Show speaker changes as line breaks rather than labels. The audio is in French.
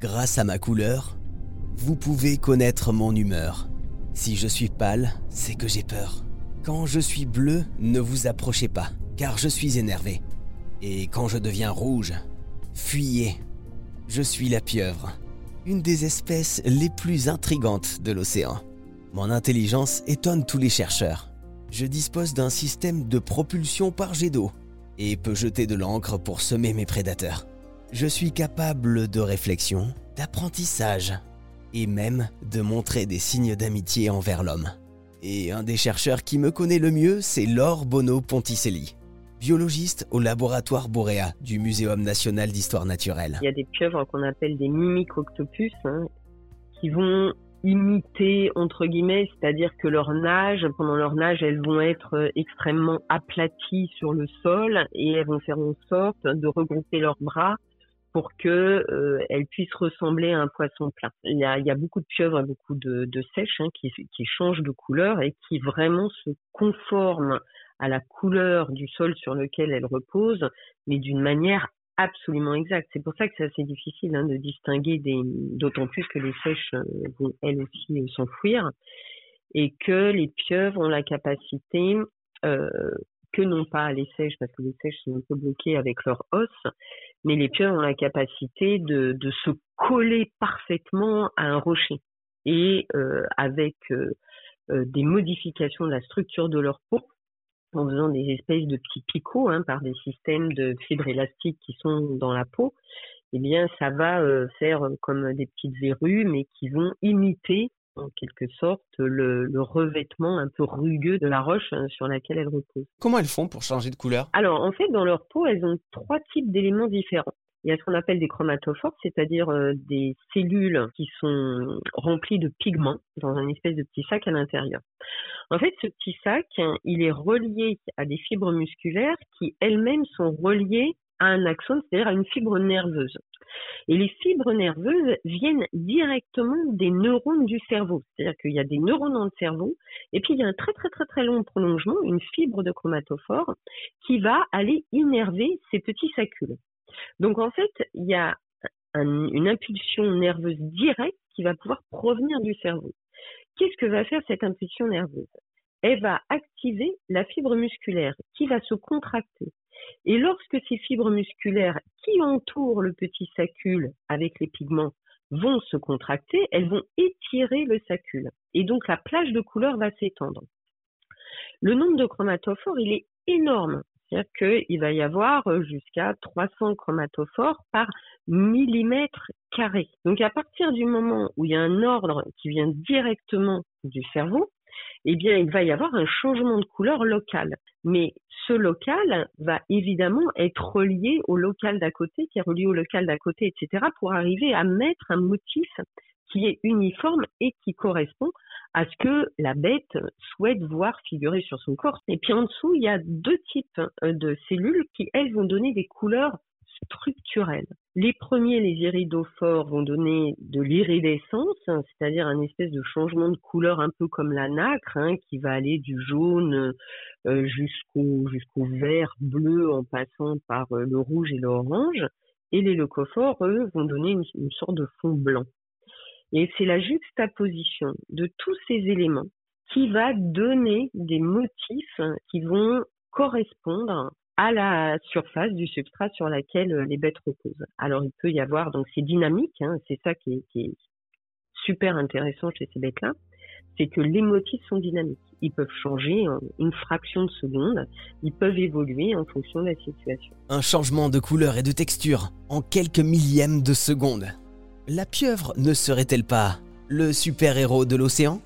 Grâce à ma couleur, vous pouvez connaître mon humeur. Si je suis pâle, c'est que j'ai peur. Quand je suis bleu, ne vous approchez pas, car je suis énervé. Et quand je deviens rouge, fuyez. Je suis la pieuvre, une des espèces les plus intrigantes de l'océan. Mon intelligence étonne tous les chercheurs. Je dispose d'un système de propulsion par jet d'eau et peux jeter de l'encre pour semer mes prédateurs. Je suis capable de réflexion, d'apprentissage et même de montrer des signes d'amitié envers l'homme. Et un des chercheurs qui me connaît le mieux, c'est Laure Bono Ponticelli, biologiste au laboratoire Borea du Muséum national d'histoire naturelle.
Il y a des pieuvres qu'on appelle des mimiques-octopus hein, qui vont imiter entre guillemets, c'est-à-dire que leur nage, pendant leur nage, elles vont être extrêmement aplaties sur le sol et elles vont faire en sorte de regrouper leurs bras pour que euh, elle puisse ressembler à un poisson plein. Il y a, il y a beaucoup de pieuvres, beaucoup de, de sèches hein, qui, qui changent de couleur et qui vraiment se conforment à la couleur du sol sur lequel elles reposent, mais d'une manière absolument exacte. C'est pour ça que c'est assez difficile hein, de distinguer d'autant plus que les sèches euh, vont elles aussi euh, s'enfouir et que les pieuvres ont la capacité euh, que non pas les sèches, parce que les sèches sont un peu bloquées avec leurs os, mais les pieuvres ont la capacité de, se coller parfaitement à un rocher. Et euh, avec euh, euh, des modifications de la structure de leur peau, en faisant des espèces de petits picots hein, par des systèmes de fibres élastiques qui sont dans la peau, eh bien, ça va faire comme des petites verrues, mais qui vont imiter en quelque sorte le, le, revêtement un peu rugueux de la roche hein, sur laquelle elles reposent.
Comment elles font pour changer de couleur?
Alors en fait dans leur peau elles ont trois types d'éléments différents. Il y a ce qu'on appelle des chromatophores, c'est-à-dire euh, des cellules qui sont remplies de pigments dans un espèce de petit sac à l'intérieur. En fait, ce petit sac, il est relié à des fibres musculaires qui elles-mêmes sont reliées à un axone, c'est-à-dire à une fibre nerveuse. Et les fibres nerveuses viennent directement des neurones du cerveau. C'est-à-dire qu'il y a des neurones dans le cerveau, et puis il y a un très très très très long prolongement, une fibre de chromatophore, qui va aller innerver ces petits sacules. Donc en fait, il y a un, une impulsion nerveuse directe qui va pouvoir provenir du cerveau. Qu'est-ce que va faire cette impulsion nerveuse? Elle va activer la fibre musculaire qui va se contracter. Et lorsque ces fibres musculaires qui entourent le petit sacule avec les pigments vont se contracter, elles vont étirer le sacule. Et donc la plage de couleur va s'étendre. Le nombre de chromatophores, il est énorme. C'est-à-dire qu'il va y avoir jusqu'à 300 chromatophores par millimètre carré. Donc à partir du moment où il y a un ordre qui vient directement du cerveau, eh bien, il va y avoir un changement de couleur local. Mais ce local va évidemment être relié au local d'à côté, qui est relié au local d'à côté, etc., pour arriver à mettre un motif qui est uniforme et qui correspond à ce que la bête souhaite voir figurer sur son corps. Et puis en dessous, il y a deux types de cellules qui, elles, vont donner des couleurs structurelles. Les premiers, les iridophores, vont donner de l'iridescence, hein, c'est-à-dire un espèce de changement de couleur un peu comme la nacre, hein, qui va aller du jaune euh, jusqu'au jusqu'au vert, bleu, en passant par euh, le rouge et l'orange. Et les leucophores, eux, vont donner une, une sorte de fond blanc. Et c'est la juxtaposition de tous ces éléments qui va donner des motifs qui vont correspondre à la surface du substrat sur laquelle les bêtes reposent. Alors il peut y avoir, donc c'est dynamique, hein, c'est ça qui est, qui est, super intéressant chez ces bêtes-là, c'est que les motifs sont dynamiques. Ils peuvent changer en une fraction de seconde, ils peuvent évoluer en fonction de la situation.
Un changement de couleur et de texture en quelques millièmes de seconde. La pieuvre ne serait-elle pas le super-héros de l'océan?